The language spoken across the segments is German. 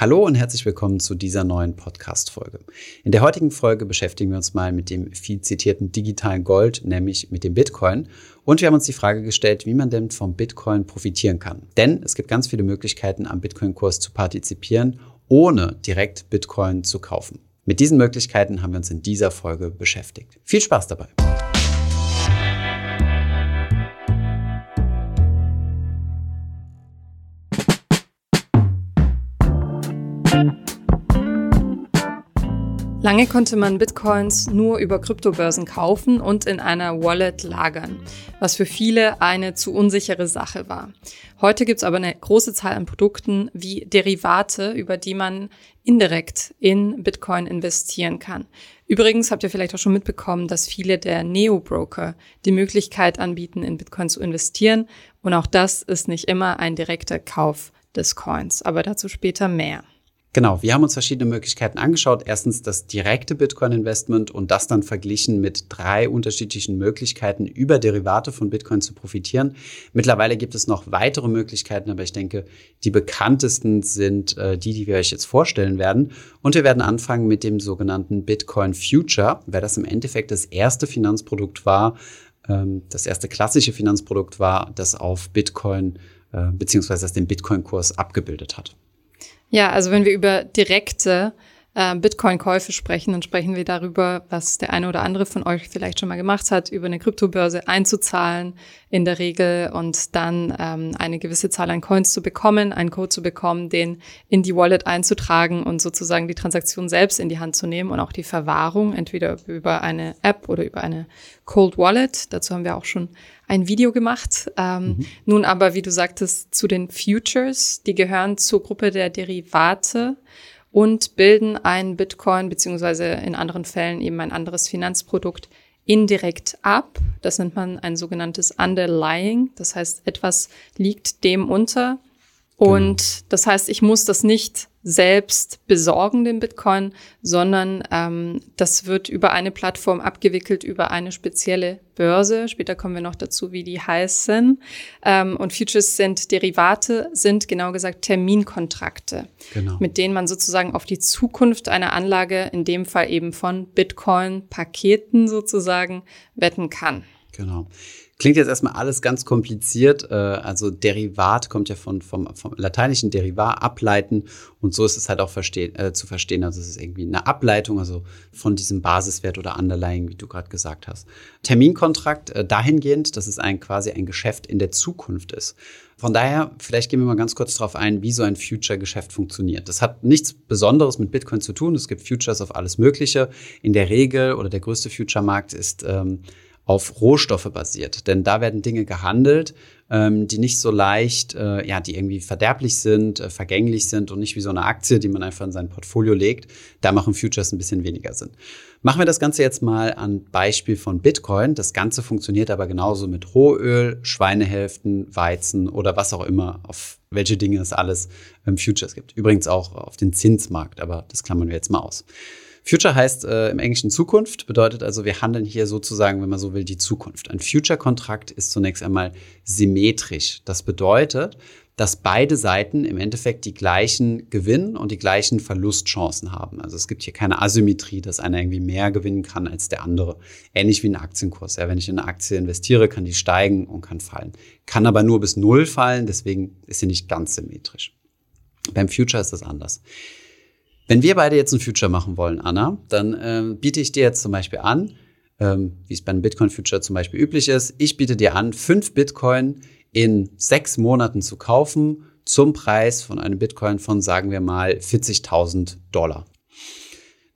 Hallo und herzlich willkommen zu dieser neuen Podcast-Folge. In der heutigen Folge beschäftigen wir uns mal mit dem viel zitierten digitalen Gold, nämlich mit dem Bitcoin. Und wir haben uns die Frage gestellt, wie man denn vom Bitcoin profitieren kann. Denn es gibt ganz viele Möglichkeiten, am Bitcoin-Kurs zu partizipieren, ohne direkt Bitcoin zu kaufen. Mit diesen Möglichkeiten haben wir uns in dieser Folge beschäftigt. Viel Spaß dabei! Lange konnte man Bitcoins nur über Kryptobörsen kaufen und in einer Wallet lagern, was für viele eine zu unsichere Sache war. Heute gibt es aber eine große Zahl an Produkten wie Derivate, über die man indirekt in Bitcoin investieren kann. Übrigens habt ihr vielleicht auch schon mitbekommen, dass viele der Neo-Broker die Möglichkeit anbieten, in Bitcoin zu investieren. Und auch das ist nicht immer ein direkter Kauf des Coins, aber dazu später mehr. Genau, wir haben uns verschiedene Möglichkeiten angeschaut. Erstens das direkte Bitcoin-Investment und das dann verglichen mit drei unterschiedlichen Möglichkeiten, über Derivate von Bitcoin zu profitieren. Mittlerweile gibt es noch weitere Möglichkeiten, aber ich denke, die bekanntesten sind äh, die, die wir euch jetzt vorstellen werden. Und wir werden anfangen mit dem sogenannten Bitcoin Future, weil das im Endeffekt das erste Finanzprodukt war, ähm, das erste klassische Finanzprodukt war, das auf Bitcoin äh, beziehungsweise das den Bitcoin-Kurs abgebildet hat. Ja, also wenn wir über direkte äh, Bitcoin-Käufe sprechen, dann sprechen wir darüber, was der eine oder andere von euch vielleicht schon mal gemacht hat, über eine Kryptobörse einzuzahlen in der Regel und dann ähm, eine gewisse Zahl an Coins zu bekommen, einen Code zu bekommen, den in die Wallet einzutragen und sozusagen die Transaktion selbst in die Hand zu nehmen und auch die Verwahrung, entweder über eine App oder über eine Cold Wallet. Dazu haben wir auch schon ein Video gemacht. Ähm, mhm. Nun aber, wie du sagtest, zu den Futures, die gehören zur Gruppe der Derivate und bilden ein Bitcoin beziehungsweise in anderen Fällen eben ein anderes Finanzprodukt indirekt ab. Das nennt man ein sogenanntes Underlying. Das heißt, etwas liegt dem unter. Genau. Und das heißt, ich muss das nicht selbst besorgen, den Bitcoin, sondern ähm, das wird über eine Plattform abgewickelt, über eine spezielle Börse. Später kommen wir noch dazu, wie die heißen. Ähm, und Futures sind Derivate, sind genau gesagt Terminkontrakte, genau. mit denen man sozusagen auf die Zukunft einer Anlage, in dem Fall eben von Bitcoin-Paketen sozusagen, wetten kann. Genau. Klingt jetzt erstmal alles ganz kompliziert. Äh, also Derivat kommt ja von, vom, vom lateinischen Derivat, ableiten. Und so ist es halt auch verstehen, äh, zu verstehen. Also es ist irgendwie eine Ableitung, also von diesem Basiswert oder Underlying, wie du gerade gesagt hast. Terminkontrakt äh, dahingehend, dass es ein quasi ein Geschäft in der Zukunft ist. Von daher, vielleicht gehen wir mal ganz kurz darauf ein, wie so ein Future-Geschäft funktioniert. Das hat nichts Besonderes mit Bitcoin zu tun. Es gibt Futures auf alles Mögliche. In der Regel oder der größte Future-Markt ist ähm, auf Rohstoffe basiert. Denn da werden Dinge gehandelt, ähm, die nicht so leicht, äh, ja, die irgendwie verderblich sind, äh, vergänglich sind und nicht wie so eine Aktie, die man einfach in sein Portfolio legt. Da machen Futures ein bisschen weniger Sinn. Machen wir das Ganze jetzt mal an Beispiel von Bitcoin. Das Ganze funktioniert aber genauso mit Rohöl, Schweinehälften, Weizen oder was auch immer, auf welche Dinge es alles ähm, Futures gibt. Übrigens auch auf den Zinsmarkt, aber das klammern wir jetzt mal aus. Future heißt äh, im Englischen Zukunft, bedeutet also, wir handeln hier sozusagen, wenn man so will, die Zukunft. Ein Future-Kontrakt ist zunächst einmal symmetrisch. Das bedeutet, dass beide Seiten im Endeffekt die gleichen Gewinn- und die gleichen Verlustchancen haben. Also es gibt hier keine Asymmetrie, dass einer irgendwie mehr gewinnen kann als der andere. Ähnlich wie ein Aktienkurs. Ja, wenn ich in eine Aktie investiere, kann die steigen und kann fallen. Kann aber nur bis Null fallen, deswegen ist sie nicht ganz symmetrisch. Beim Future ist das anders. Wenn wir beide jetzt ein Future machen wollen, Anna, dann ähm, biete ich dir jetzt zum Beispiel an, ähm, wie es beim Bitcoin-Future zum Beispiel üblich ist, ich biete dir an, fünf Bitcoin in sechs Monaten zu kaufen zum Preis von einem Bitcoin von, sagen wir mal, 40.000 Dollar.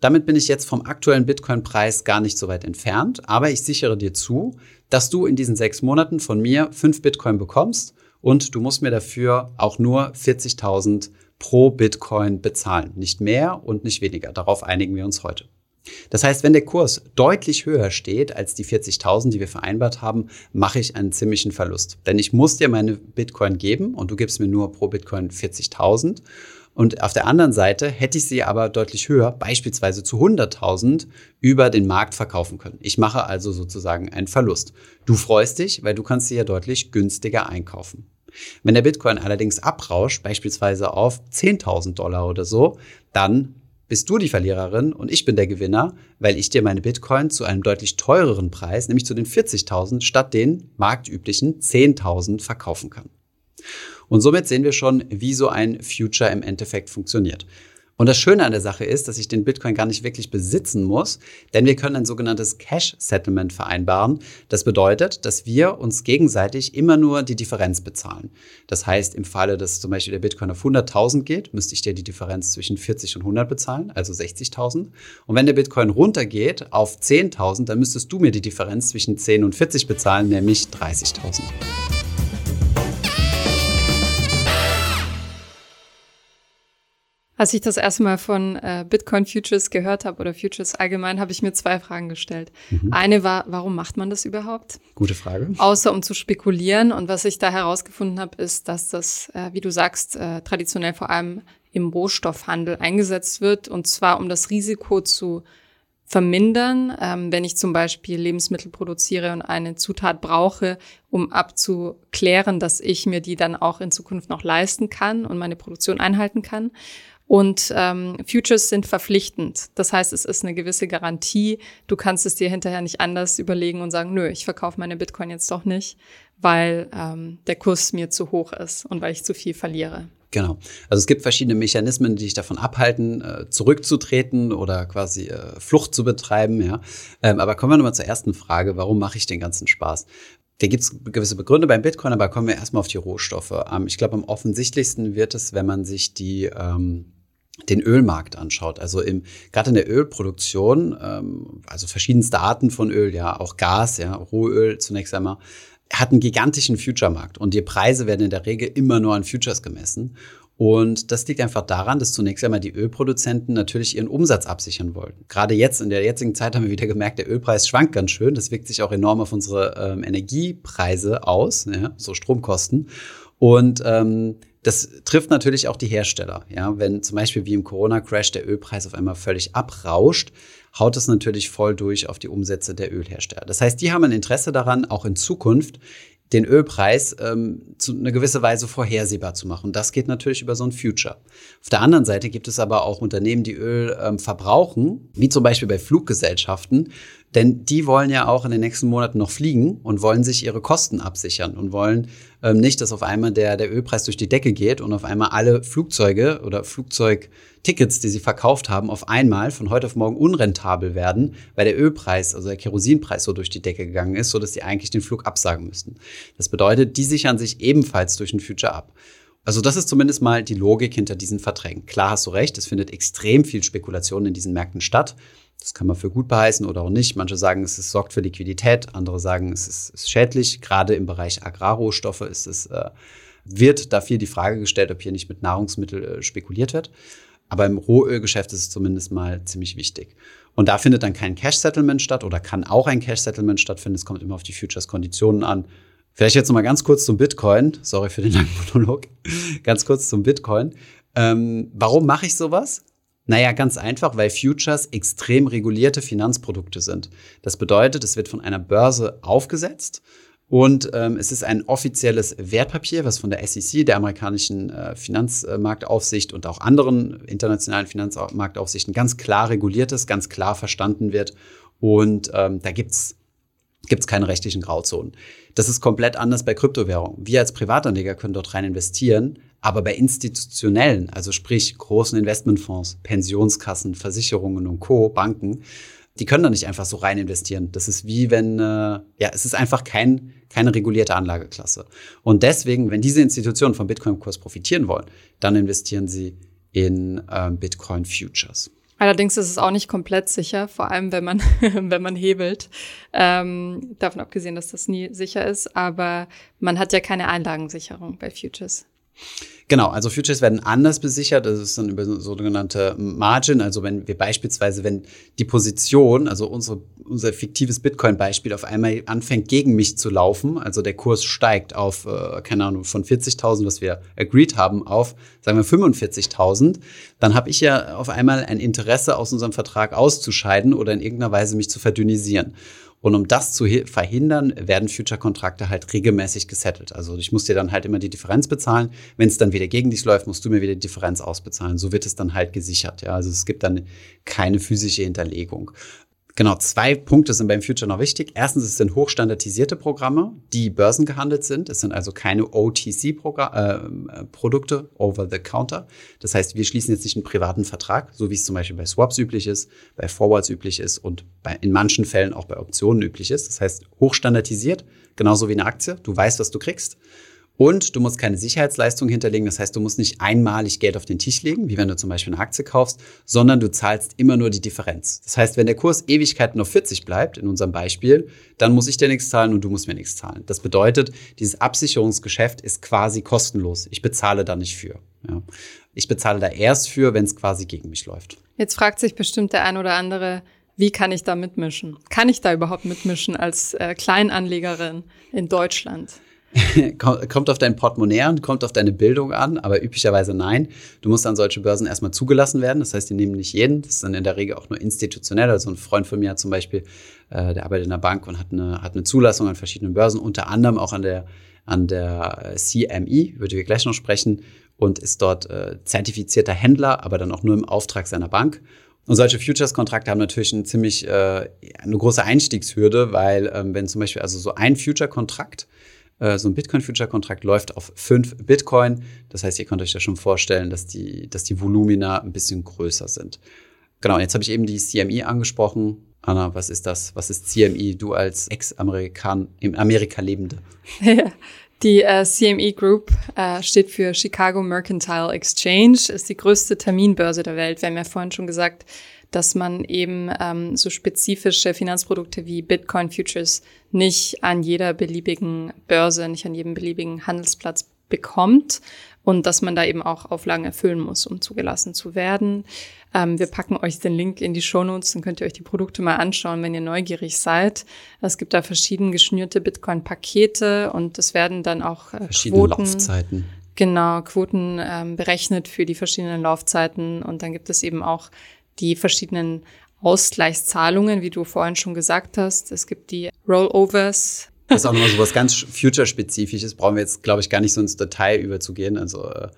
Damit bin ich jetzt vom aktuellen Bitcoin-Preis gar nicht so weit entfernt, aber ich sichere dir zu, dass du in diesen sechs Monaten von mir fünf Bitcoin bekommst und du musst mir dafür auch nur 40.000 pro Bitcoin bezahlen. Nicht mehr und nicht weniger. Darauf einigen wir uns heute. Das heißt, wenn der Kurs deutlich höher steht als die 40.000, die wir vereinbart haben, mache ich einen ziemlichen Verlust. Denn ich muss dir meine Bitcoin geben und du gibst mir nur pro Bitcoin 40.000. Und auf der anderen Seite hätte ich sie aber deutlich höher, beispielsweise zu 100.000, über den Markt verkaufen können. Ich mache also sozusagen einen Verlust. Du freust dich, weil du kannst sie ja deutlich günstiger einkaufen. Wenn der Bitcoin allerdings abrauscht, beispielsweise auf 10.000 Dollar oder so, dann bist du die Verliererin und ich bin der Gewinner, weil ich dir meine Bitcoin zu einem deutlich teureren Preis, nämlich zu den 40.000 statt den marktüblichen 10.000 verkaufen kann. Und somit sehen wir schon, wie so ein Future im Endeffekt funktioniert. Und das Schöne an der Sache ist, dass ich den Bitcoin gar nicht wirklich besitzen muss, denn wir können ein sogenanntes Cash Settlement vereinbaren. Das bedeutet, dass wir uns gegenseitig immer nur die Differenz bezahlen. Das heißt, im Falle, dass zum Beispiel der Bitcoin auf 100.000 geht, müsste ich dir die Differenz zwischen 40 und 100 bezahlen, also 60.000. Und wenn der Bitcoin runtergeht auf 10.000, dann müsstest du mir die Differenz zwischen 10 und 40 bezahlen, nämlich 30.000. Als ich das erste Mal von äh, Bitcoin Futures gehört habe oder Futures allgemein, habe ich mir zwei Fragen gestellt. Mhm. Eine war, warum macht man das überhaupt? Gute Frage. Außer um zu spekulieren. Und was ich da herausgefunden habe, ist, dass das, äh, wie du sagst, äh, traditionell vor allem im Rohstoffhandel eingesetzt wird. Und zwar, um das Risiko zu vermindern, ähm, wenn ich zum Beispiel Lebensmittel produziere und eine Zutat brauche, um abzuklären, dass ich mir die dann auch in Zukunft noch leisten kann und meine Produktion einhalten kann. Und ähm, Futures sind verpflichtend. Das heißt, es ist eine gewisse Garantie. Du kannst es dir hinterher nicht anders überlegen und sagen, nö, ich verkaufe meine Bitcoin jetzt doch nicht, weil ähm, der Kurs mir zu hoch ist und weil ich zu viel verliere. Genau. Also es gibt verschiedene Mechanismen, die dich davon abhalten, äh, zurückzutreten oder quasi äh, Flucht zu betreiben. Ja. Ähm, aber kommen wir nochmal zur ersten Frage. Warum mache ich den ganzen Spaß? Da gibt es gewisse Begründe beim Bitcoin, aber kommen wir erstmal auf die Rohstoffe. Ähm, ich glaube, am offensichtlichsten wird es, wenn man sich die ähm, den Ölmarkt anschaut. Also im, gerade in der Ölproduktion, ähm, also verschiedenste Arten von Öl, ja, auch Gas, ja, Rohöl zunächst einmal, hat einen gigantischen Future-Markt und die Preise werden in der Regel immer nur an Futures gemessen. Und das liegt einfach daran, dass zunächst einmal die Ölproduzenten natürlich ihren Umsatz absichern wollten. Gerade jetzt, in der jetzigen Zeit haben wir wieder gemerkt, der Ölpreis schwankt ganz schön. Das wirkt sich auch enorm auf unsere ähm, Energiepreise aus, ja, so Stromkosten. Und ähm, das trifft natürlich auch die Hersteller. Ja, wenn zum Beispiel wie im Corona-Crash der Ölpreis auf einmal völlig abrauscht, haut das natürlich voll durch auf die Umsätze der Ölhersteller. Das heißt, die haben ein Interesse daran, auch in Zukunft den Ölpreis ähm, zu einer gewissen Weise vorhersehbar zu machen. Das geht natürlich über so ein Future. Auf der anderen Seite gibt es aber auch Unternehmen, die Öl ähm, verbrauchen, wie zum Beispiel bei Fluggesellschaften, denn die wollen ja auch in den nächsten Monaten noch fliegen und wollen sich ihre Kosten absichern und wollen ähm, nicht, dass auf einmal der, der Ölpreis durch die Decke geht und auf einmal alle Flugzeuge oder Flugzeugtickets, die sie verkauft haben, auf einmal von heute auf morgen unrentabel werden, weil der Ölpreis, also der Kerosinpreis so durch die Decke gegangen ist, sodass sie eigentlich den Flug absagen müssten. Das bedeutet, die sichern sich ebenfalls durch ein Future ab. Also das ist zumindest mal die Logik hinter diesen Verträgen. Klar hast du recht, es findet extrem viel Spekulation in diesen Märkten statt. Das kann man für gut beheißen oder auch nicht. Manche sagen, es ist, sorgt für Liquidität, andere sagen, es ist, ist schädlich. Gerade im Bereich Agrarrohstoffe ist es, äh, wird da viel die Frage gestellt, ob hier nicht mit Nahrungsmitteln äh, spekuliert wird. Aber im Rohölgeschäft ist es zumindest mal ziemlich wichtig. Und da findet dann kein Cash-Settlement statt oder kann auch ein Cash-Settlement stattfinden. Es kommt immer auf die Futures-Konditionen an. Vielleicht jetzt noch mal ganz kurz zum Bitcoin. Sorry für den langen Monolog. ganz kurz zum Bitcoin. Ähm, warum mache ich sowas? Naja, ganz einfach, weil Futures extrem regulierte Finanzprodukte sind. Das bedeutet, es wird von einer Börse aufgesetzt und ähm, es ist ein offizielles Wertpapier, was von der SEC, der amerikanischen äh, Finanzmarktaufsicht und auch anderen internationalen Finanzmarktaufsichten ganz klar reguliert ist, ganz klar verstanden wird. Und ähm, da gibt's gibt's keine rechtlichen Grauzonen. Das ist komplett anders bei Kryptowährungen. Wir als Privatanleger können dort rein investieren, aber bei institutionellen, also sprich großen Investmentfonds, Pensionskassen, Versicherungen und Co., Banken, die können da nicht einfach so rein investieren. Das ist wie wenn, äh, ja, es ist einfach kein, keine regulierte Anlageklasse. Und deswegen, wenn diese Institutionen vom Bitcoin-Kurs profitieren wollen, dann investieren sie in äh, Bitcoin Futures. Allerdings ist es auch nicht komplett sicher, vor allem wenn man, wenn man hebelt. Ähm, davon abgesehen, dass das nie sicher ist, aber man hat ja keine Einlagensicherung bei Futures. Genau, also Futures werden anders besichert. Das ist dann über sogenannte Margin. Also wenn wir beispielsweise, wenn die Position, also unsere, unser fiktives Bitcoin-Beispiel auf einmal anfängt, gegen mich zu laufen, also der Kurs steigt auf, äh, keine Ahnung, von 40.000, was wir agreed haben, auf, sagen wir 45.000, dann habe ich ja auf einmal ein Interesse, aus unserem Vertrag auszuscheiden oder in irgendeiner Weise mich zu verdünnisieren. Und um das zu verhindern, werden Future-Kontrakte halt regelmäßig gesettelt. Also ich muss dir dann halt immer die Differenz bezahlen. Wenn es dann wieder gegen dich läuft, musst du mir wieder die Differenz ausbezahlen. So wird es dann halt gesichert. Ja, also es gibt dann keine physische Hinterlegung. Genau, zwei Punkte sind beim Future noch wichtig. Erstens, es sind hochstandardisierte Programme, die börsengehandelt sind. Es sind also keine OTC-Produkte, äh, over the counter. Das heißt, wir schließen jetzt nicht einen privaten Vertrag, so wie es zum Beispiel bei Swaps üblich ist, bei Forwards üblich ist und bei, in manchen Fällen auch bei Optionen üblich ist. Das heißt, hochstandardisiert, genauso wie eine Aktie. Du weißt, was du kriegst. Und du musst keine Sicherheitsleistung hinterlegen. Das heißt, du musst nicht einmalig Geld auf den Tisch legen, wie wenn du zum Beispiel eine Aktie kaufst, sondern du zahlst immer nur die Differenz. Das heißt, wenn der Kurs Ewigkeiten auf 40 bleibt, in unserem Beispiel, dann muss ich dir nichts zahlen und du musst mir nichts zahlen. Das bedeutet, dieses Absicherungsgeschäft ist quasi kostenlos. Ich bezahle da nicht für. Ja. Ich bezahle da erst für, wenn es quasi gegen mich läuft. Jetzt fragt sich bestimmt der ein oder andere, wie kann ich da mitmischen? Kann ich da überhaupt mitmischen als äh, Kleinanlegerin in Deutschland? kommt auf dein Portemonnaie an, kommt auf deine Bildung an, aber üblicherweise nein. Du musst an solche Börsen erstmal zugelassen werden. Das heißt, die nehmen nicht jeden. Das ist dann in der Regel auch nur institutionell. Also ein Freund von mir hat zum Beispiel, äh, der arbeitet in der Bank und hat eine, hat eine Zulassung an verschiedenen Börsen, unter anderem auch an der, an der CME, über die wir gleich noch sprechen, und ist dort äh, zertifizierter Händler, aber dann auch nur im Auftrag seiner Bank. Und solche Futures-Kontrakte haben natürlich eine ziemlich äh, eine große Einstiegshürde, weil ähm, wenn zum Beispiel also so ein Future-Kontrakt so ein Bitcoin-Future-Kontrakt läuft auf 5 Bitcoin. Das heißt, ihr könnt euch da schon vorstellen, dass die, dass die Volumina ein bisschen größer sind. Genau, jetzt habe ich eben die CME angesprochen. Anna, was ist das? Was ist CME? Du als Ex-Amerikan, im Amerika lebende. Die äh, CME Group äh, steht für Chicago Mercantile Exchange, ist die größte Terminbörse der Welt. Wir haben ja vorhin schon gesagt, dass man eben ähm, so spezifische Finanzprodukte wie Bitcoin Futures nicht an jeder beliebigen Börse, nicht an jedem beliebigen Handelsplatz bekommt und dass man da eben auch Auflagen erfüllen muss, um zugelassen zu werden. Ähm, wir packen euch den Link in die Shownotes, dann könnt ihr euch die Produkte mal anschauen, wenn ihr neugierig seid. Es gibt da verschieden geschnürte Bitcoin-Pakete und es werden dann auch äh, verschiedene Quoten, Laufzeiten. Genau, Quoten ähm, berechnet für die verschiedenen Laufzeiten und dann gibt es eben auch die verschiedenen Ausgleichszahlungen, wie du vorhin schon gesagt hast. Es gibt die Rollovers. Das ist auch nochmal so was ganz Future-spezifisches. Brauchen wir jetzt, glaube ich, gar nicht so ins Detail überzugehen. Also äh,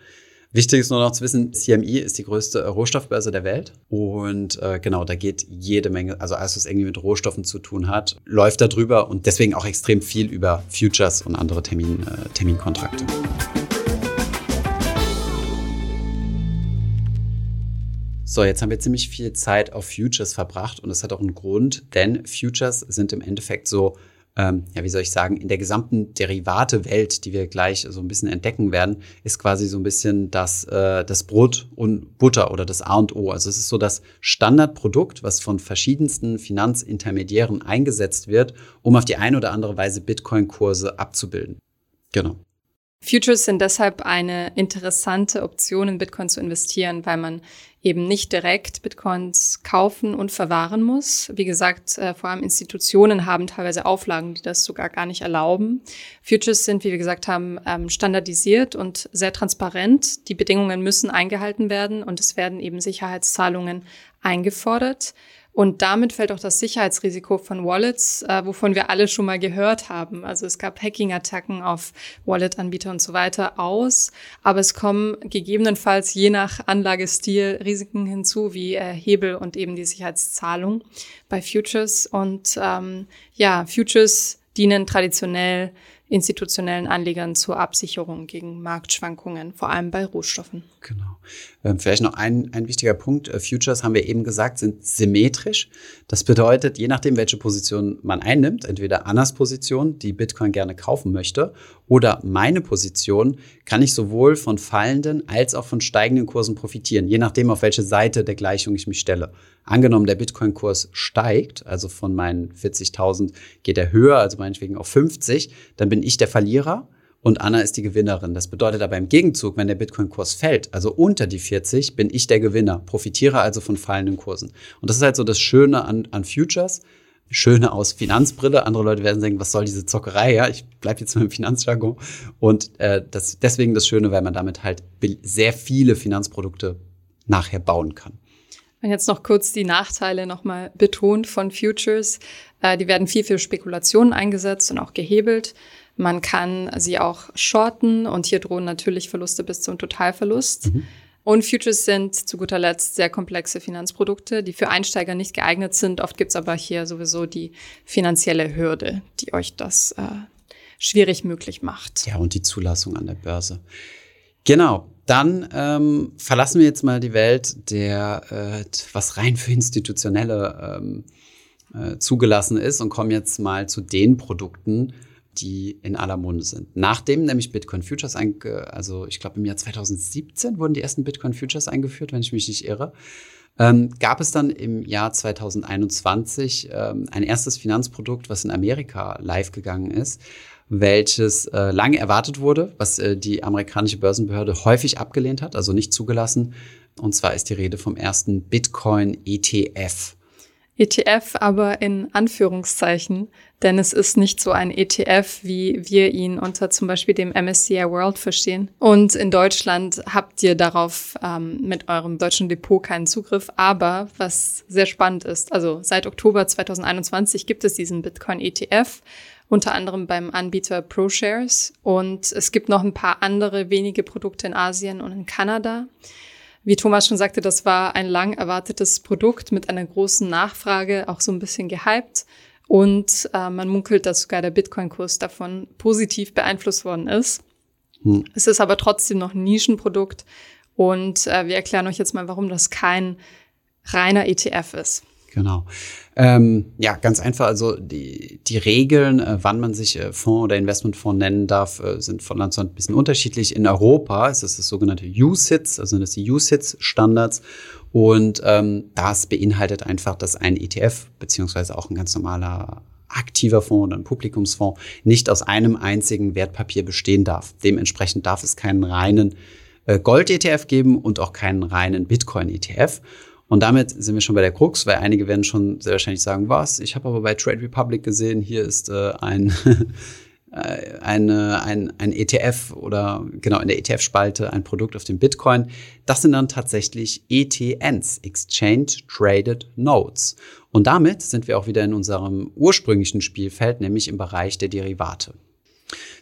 wichtig ist nur noch zu wissen, CME ist die größte Rohstoffbörse der Welt. Und äh, genau, da geht jede Menge, also alles, was irgendwie mit Rohstoffen zu tun hat, läuft da drüber und deswegen auch extrem viel über Futures und andere Termin, äh, Terminkontrakte. So, jetzt haben wir ziemlich viel Zeit auf Futures verbracht und das hat auch einen Grund, denn Futures sind im Endeffekt so, ähm, ja, wie soll ich sagen, in der gesamten Derivate-Welt, die wir gleich so ein bisschen entdecken werden, ist quasi so ein bisschen das, äh, das Brot und Butter oder das A und O. Also es ist so das Standardprodukt, was von verschiedensten Finanzintermediären eingesetzt wird, um auf die eine oder andere Weise Bitcoin-Kurse abzubilden. Genau. Futures sind deshalb eine interessante Option, in Bitcoin zu investieren, weil man eben nicht direkt Bitcoins kaufen und verwahren muss. Wie gesagt, äh, vor allem Institutionen haben teilweise Auflagen, die das sogar gar nicht erlauben. Futures sind, wie wir gesagt haben, ähm, standardisiert und sehr transparent. Die Bedingungen müssen eingehalten werden und es werden eben Sicherheitszahlungen eingefordert. Und damit fällt auch das Sicherheitsrisiko von Wallets, äh, wovon wir alle schon mal gehört haben. Also es gab Hacking-Attacken auf Wallet-Anbieter und so weiter aus. Aber es kommen gegebenenfalls je nach Anlagestil Risiken hinzu, wie äh, Hebel und eben die Sicherheitszahlung bei Futures. Und ähm, ja, Futures dienen traditionell institutionellen Anlegern zur Absicherung gegen Marktschwankungen, vor allem bei Rohstoffen. Genau. Ähm, vielleicht noch ein, ein wichtiger Punkt. Äh, Futures, haben wir eben gesagt, sind symmetrisch. Das bedeutet, je nachdem, welche Position man einnimmt, entweder Annas Position, die Bitcoin gerne kaufen möchte, oder meine Position, kann ich sowohl von fallenden als auch von steigenden Kursen profitieren, je nachdem, auf welche Seite der Gleichung ich mich stelle. Angenommen, der Bitcoin-Kurs steigt, also von meinen 40.000 geht er höher, also meinetwegen auf 50, dann bin ich der Verlierer und Anna ist die Gewinnerin. Das bedeutet aber im Gegenzug, wenn der Bitcoin-Kurs fällt, also unter die 40, bin ich der Gewinner, profitiere also von fallenden Kursen. Und das ist halt so das Schöne an, an Futures. Schöne aus Finanzbrille. Andere Leute werden denken, was soll diese Zockerei? Ja, ich bleibe jetzt mit dem Finanzjargon. Und äh, das, deswegen das Schöne, weil man damit halt sehr viele Finanzprodukte nachher bauen kann. Und jetzt noch kurz die Nachteile nochmal betont von Futures. Äh, die werden viel für Spekulationen eingesetzt und auch gehebelt. Man kann sie auch shorten und hier drohen natürlich Verluste bis zum Totalverlust. Mhm. Und Futures sind zu guter Letzt sehr komplexe Finanzprodukte, die für Einsteiger nicht geeignet sind. Oft gibt's aber hier sowieso die finanzielle Hürde, die euch das äh, schwierig möglich macht. Ja, und die Zulassung an der Börse. Genau. Dann ähm, verlassen wir jetzt mal die Welt der, äh, was rein für institutionelle ähm, äh, zugelassen ist und kommen jetzt mal zu den Produkten, die in aller Munde sind. Nachdem nämlich Bitcoin Futures, also ich glaube im Jahr 2017 wurden die ersten Bitcoin Futures eingeführt, wenn ich mich nicht irre, ähm, gab es dann im Jahr 2021 ähm, ein erstes Finanzprodukt, was in Amerika live gegangen ist welches äh, lange erwartet wurde, was äh, die amerikanische Börsenbehörde häufig abgelehnt hat, also nicht zugelassen. Und zwar ist die Rede vom ersten Bitcoin ETF. ETF aber in Anführungszeichen, denn es ist nicht so ein ETF, wie wir ihn unter zum Beispiel dem MSCI World verstehen. Und in Deutschland habt ihr darauf ähm, mit eurem deutschen Depot keinen Zugriff. Aber was sehr spannend ist, also seit Oktober 2021 gibt es diesen Bitcoin ETF unter anderem beim Anbieter ProShares. Und es gibt noch ein paar andere wenige Produkte in Asien und in Kanada. Wie Thomas schon sagte, das war ein lang erwartetes Produkt mit einer großen Nachfrage, auch so ein bisschen gehypt. Und äh, man munkelt, dass sogar der Bitcoin-Kurs davon positiv beeinflusst worden ist. Hm. Es ist aber trotzdem noch ein Nischenprodukt. Und äh, wir erklären euch jetzt mal, warum das kein reiner ETF ist. Genau. Ähm, ja, ganz einfach. Also die, die Regeln, äh, wann man sich äh, Fonds oder Investmentfonds nennen darf, äh, sind von Land zu Land ein bisschen unterschiedlich. In Europa ist das das sogenannte USITS, also das die USITS-Standards. Und ähm, das beinhaltet einfach, dass ein ETF beziehungsweise auch ein ganz normaler aktiver Fonds oder ein Publikumsfonds nicht aus einem einzigen Wertpapier bestehen darf. Dementsprechend darf es keinen reinen äh, Gold-ETF geben und auch keinen reinen Bitcoin-ETF. Und damit sind wir schon bei der Krux, weil einige werden schon sehr wahrscheinlich sagen, was? Ich habe aber bei Trade Republic gesehen, hier ist äh, ein, äh, eine, ein, ein ETF oder genau in der ETF-Spalte ein Produkt auf dem Bitcoin. Das sind dann tatsächlich ETNs, Exchange Traded Notes. Und damit sind wir auch wieder in unserem ursprünglichen Spielfeld, nämlich im Bereich der Derivate.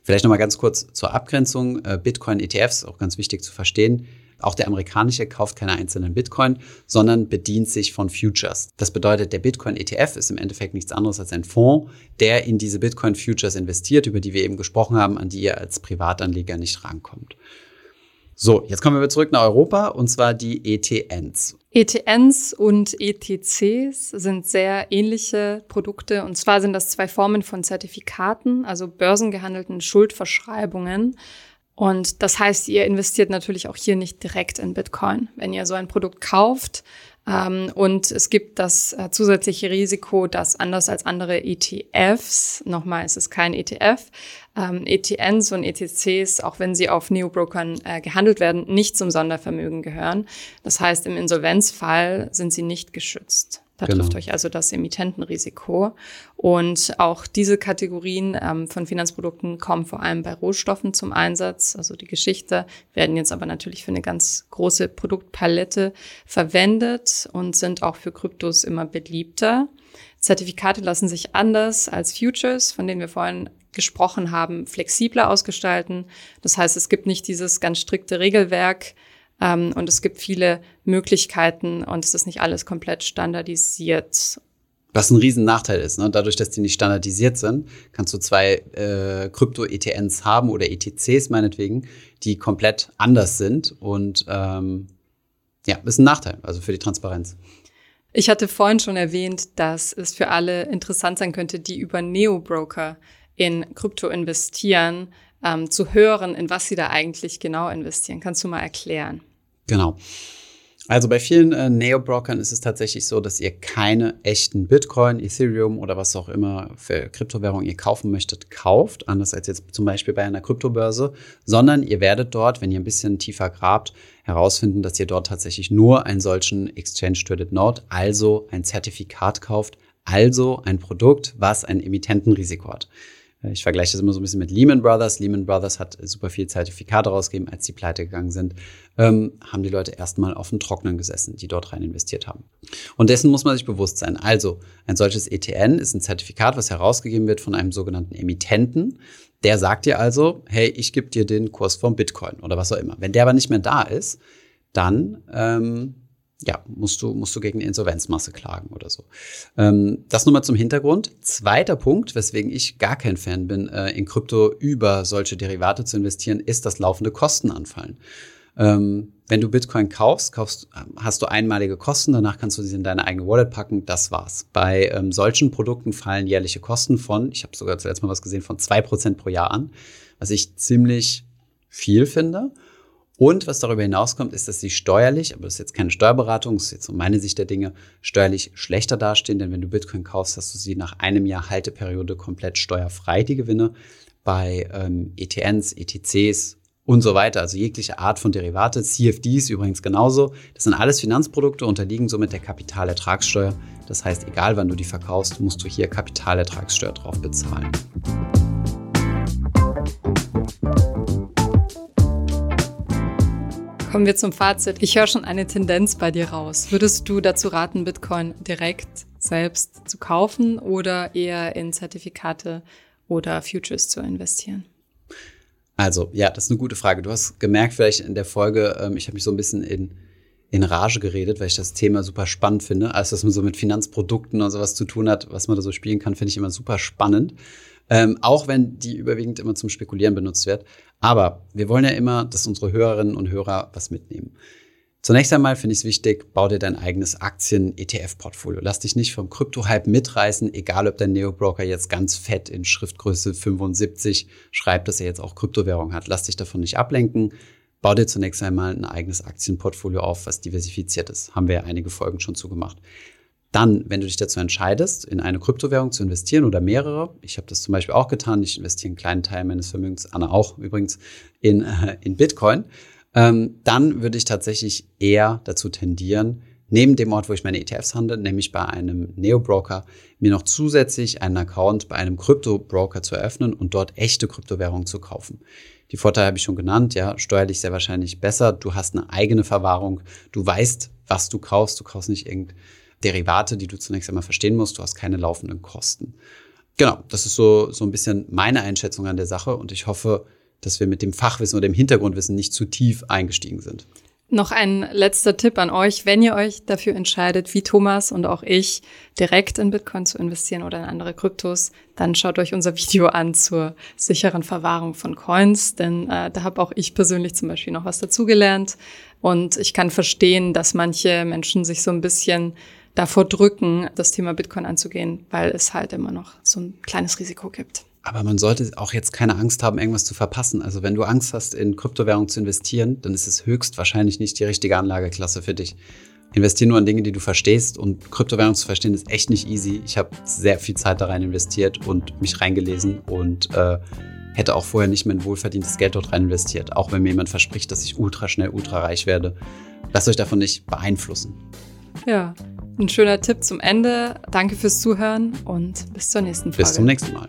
Vielleicht nochmal ganz kurz zur Abgrenzung. Äh, Bitcoin-ETFs, auch ganz wichtig zu verstehen auch der amerikanische kauft keine einzelnen Bitcoin, sondern bedient sich von Futures. Das bedeutet, der Bitcoin ETF ist im Endeffekt nichts anderes als ein Fonds, der in diese Bitcoin Futures investiert, über die wir eben gesprochen haben, an die ihr als Privatanleger nicht rankommt. So, jetzt kommen wir zurück nach Europa und zwar die ETNs. ETNs und ETCs sind sehr ähnliche Produkte und zwar sind das zwei Formen von Zertifikaten, also börsengehandelten Schuldverschreibungen. Und das heißt, ihr investiert natürlich auch hier nicht direkt in Bitcoin. Wenn ihr so ein Produkt kauft ähm, und es gibt das äh, zusätzliche Risiko, dass anders als andere ETFs, nochmal, es ist kein ETF, ähm, ETNs und ETCs, auch wenn sie auf Neobrokern äh, gehandelt werden, nicht zum Sondervermögen gehören. Das heißt, im Insolvenzfall sind sie nicht geschützt. Da genau. trifft euch also das Emittentenrisiko. Und auch diese Kategorien ähm, von Finanzprodukten kommen vor allem bei Rohstoffen zum Einsatz. Also die Geschichte werden jetzt aber natürlich für eine ganz große Produktpalette verwendet und sind auch für Kryptos immer beliebter. Zertifikate lassen sich anders als Futures, von denen wir vorhin gesprochen haben, flexibler ausgestalten. Das heißt, es gibt nicht dieses ganz strikte Regelwerk, ähm, und es gibt viele Möglichkeiten und es ist nicht alles komplett standardisiert. Was ein riesen Nachteil ist. Ne? Dadurch, dass die nicht standardisiert sind, kannst du zwei äh, Krypto-ETNs haben oder ETCs meinetwegen, die komplett anders sind. Und ähm, ja, ist ein Nachteil, also für die Transparenz. Ich hatte vorhin schon erwähnt, dass es für alle interessant sein könnte, die über Neo-Broker in Krypto investieren, ähm, zu hören, in was sie da eigentlich genau investieren. Kannst du mal erklären? Genau. Also bei vielen äh, Neo-Brokern ist es tatsächlich so, dass ihr keine echten Bitcoin, Ethereum oder was auch immer für Kryptowährung ihr kaufen möchtet, kauft, anders als jetzt zum Beispiel bei einer Kryptobörse, sondern ihr werdet dort, wenn ihr ein bisschen tiefer grabt, herausfinden, dass ihr dort tatsächlich nur einen solchen Exchange Traded Note, also ein Zertifikat kauft, also ein Produkt, was ein Emittentenrisiko hat. Äh, ich vergleiche das immer so ein bisschen mit Lehman Brothers. Lehman Brothers hat super viel Zertifikate rausgegeben, als die pleite gegangen sind, ähm, haben die Leute erstmal auf dem Trocknen gesessen, die dort rein investiert haben. Und dessen muss man sich bewusst sein. Also, ein solches ETN ist ein Zertifikat, was herausgegeben wird von einem sogenannten Emittenten. Der sagt dir also, hey, ich gebe dir den Kurs vom Bitcoin oder was auch immer. Wenn der aber nicht mehr da ist, dann ähm, ja, musst du, musst du gegen die Insolvenzmasse klagen oder so. Ähm, das nur mal zum Hintergrund. Zweiter Punkt, weswegen ich gar kein Fan bin, äh, in Krypto über solche Derivate zu investieren, ist das laufende Kostenanfallen. Ähm, wenn du Bitcoin kaufst, kaufst, hast du einmalige Kosten, danach kannst du sie in deine eigene Wallet packen, das war's. Bei ähm, solchen Produkten fallen jährliche Kosten von, ich habe sogar zuletzt mal was gesehen, von zwei Prozent pro Jahr an, was ich ziemlich viel finde. Und was darüber hinauskommt, ist, dass sie steuerlich, aber das ist jetzt keine Steuerberatung, das ist jetzt so meine Sicht der Dinge, steuerlich schlechter dastehen, denn wenn du Bitcoin kaufst, hast du sie nach einem Jahr Halteperiode komplett steuerfrei, die Gewinne. Bei ähm, ETNs, ETCs und so weiter, also jegliche Art von Derivate, CFDs übrigens genauso. Das sind alles Finanzprodukte, unterliegen somit der Kapitalertragssteuer. Das heißt, egal wann du die verkaufst, musst du hier Kapitalertragssteuer drauf bezahlen. Kommen wir zum Fazit. Ich höre schon eine Tendenz bei dir raus. Würdest du dazu raten, Bitcoin direkt selbst zu kaufen oder eher in Zertifikate oder Futures zu investieren? Also, ja, das ist eine gute Frage. Du hast gemerkt, vielleicht in der Folge, ähm, ich habe mich so ein bisschen in, in Rage geredet, weil ich das Thema super spannend finde. Alles, was man so mit Finanzprodukten und sowas zu tun hat, was man da so spielen kann, finde ich immer super spannend. Ähm, auch wenn die überwiegend immer zum Spekulieren benutzt wird. Aber wir wollen ja immer, dass unsere Hörerinnen und Hörer was mitnehmen. Zunächst einmal finde ich es wichtig, bau dir dein eigenes Aktien-ETF-Portfolio. Lass dich nicht vom Krypto-Hype mitreißen, egal ob dein Neo-Broker jetzt ganz fett in Schriftgröße 75 schreibt, dass er jetzt auch Kryptowährung hat. Lass dich davon nicht ablenken. Bau dir zunächst einmal ein eigenes Aktienportfolio auf, was diversifiziert ist. Haben wir ja einige Folgen schon zugemacht. Dann, wenn du dich dazu entscheidest, in eine Kryptowährung zu investieren oder mehrere, ich habe das zum Beispiel auch getan, ich investiere einen kleinen Teil meines Vermögens, Anna auch übrigens, in, äh, in Bitcoin, ähm, dann würde ich tatsächlich eher dazu tendieren, neben dem Ort, wo ich meine ETFs handle, nämlich bei einem Neo-Broker, mir noch zusätzlich einen Account bei einem Krypto-Broker zu eröffnen und dort echte Kryptowährungen zu kaufen. Die Vorteile habe ich schon genannt, ja, steuerlich sehr wahrscheinlich besser. Du hast eine eigene Verwahrung, du weißt, was du kaufst, du kaufst nicht irgendein Derivate, die du zunächst einmal verstehen musst. Du hast keine laufenden Kosten. Genau, das ist so, so ein bisschen meine Einschätzung an der Sache und ich hoffe, dass wir mit dem Fachwissen oder dem Hintergrundwissen nicht zu tief eingestiegen sind. Noch ein letzter Tipp an euch, wenn ihr euch dafür entscheidet, wie Thomas und auch ich, direkt in Bitcoin zu investieren oder in andere Kryptos, dann schaut euch unser Video an zur sicheren Verwahrung von Coins, denn äh, da habe auch ich persönlich zum Beispiel noch was dazugelernt und ich kann verstehen, dass manche Menschen sich so ein bisschen davor drücken, das Thema Bitcoin anzugehen, weil es halt immer noch so ein kleines Risiko gibt. Aber man sollte auch jetzt keine Angst haben, irgendwas zu verpassen. Also wenn du Angst hast, in Kryptowährung zu investieren, dann ist es höchstwahrscheinlich nicht die richtige Anlageklasse für dich. Investier nur an Dinge, die du verstehst und Kryptowährung zu verstehen ist echt nicht easy. Ich habe sehr viel Zeit da rein investiert und mich reingelesen und äh, hätte auch vorher nicht mein wohlverdientes Geld dort rein investiert. Auch wenn mir jemand verspricht, dass ich ultra schnell, ultra reich werde. Lasst euch davon nicht beeinflussen. Ja, ein schöner Tipp zum Ende. Danke fürs Zuhören und bis zur nächsten Folge. Bis zum nächsten Mal.